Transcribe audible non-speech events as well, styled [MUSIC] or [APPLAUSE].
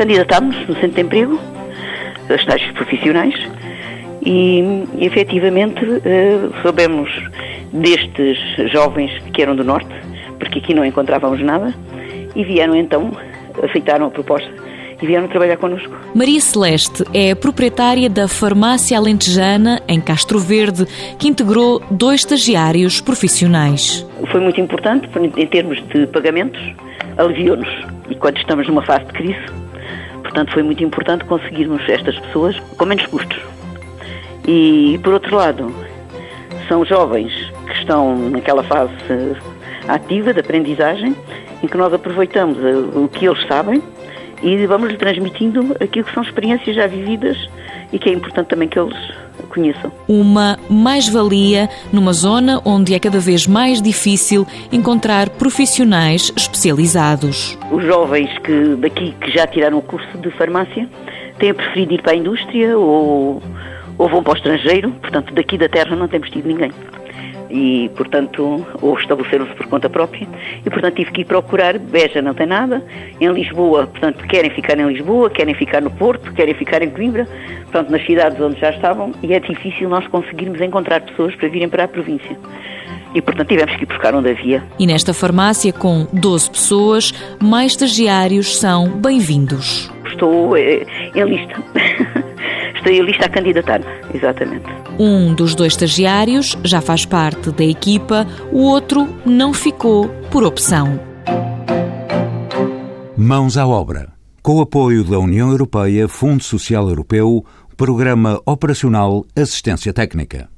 candidatámos no centro de emprego, as taxas profissionais, e efetivamente uh, soubemos destes jovens que eram do Norte, porque aqui não encontrávamos nada, e vieram então, aceitaram a proposta e vieram trabalhar connosco. Maria Celeste é proprietária da Farmácia Alentejana, em Castro Verde, que integrou dois estagiários profissionais. Foi muito importante em termos de pagamentos, aliviou-nos. E quando estamos numa fase de crise, portanto, foi muito importante conseguirmos estas pessoas com menos custos. E, por outro lado, são jovens que estão naquela fase ativa de aprendizagem, em que nós aproveitamos o que eles sabem e vamos-lhe transmitindo aquilo que são experiências já vividas e que é importante também que eles conheçam. Uma mais-valia numa zona onde é cada vez mais difícil encontrar profissionais especializados. Os jovens que daqui que já tiraram o curso de farmácia têm preferido ir para a indústria ou, ou vão para o estrangeiro, portanto daqui da terra não temos tido ninguém e, portanto, ou estabeleceram-se por conta própria e, portanto, tive que ir procurar. Beja não tem nada, em Lisboa, portanto, querem ficar em Lisboa, querem ficar no Porto, querem ficar em Coimbra, portanto, nas cidades onde já estavam e é difícil nós conseguirmos encontrar pessoas para virem para a província. E, portanto, tivemos que ir buscar onde havia. E nesta farmácia, com 12 pessoas, mais estagiários são bem-vindos. Estou eh, em lista. [LAUGHS] Em lista a candidatar-me, exatamente. Um dos dois estagiários já faz parte da equipa, o outro não ficou por opção. Mãos à obra. Com o apoio da União Europeia, Fundo Social Europeu, Programa Operacional Assistência Técnica.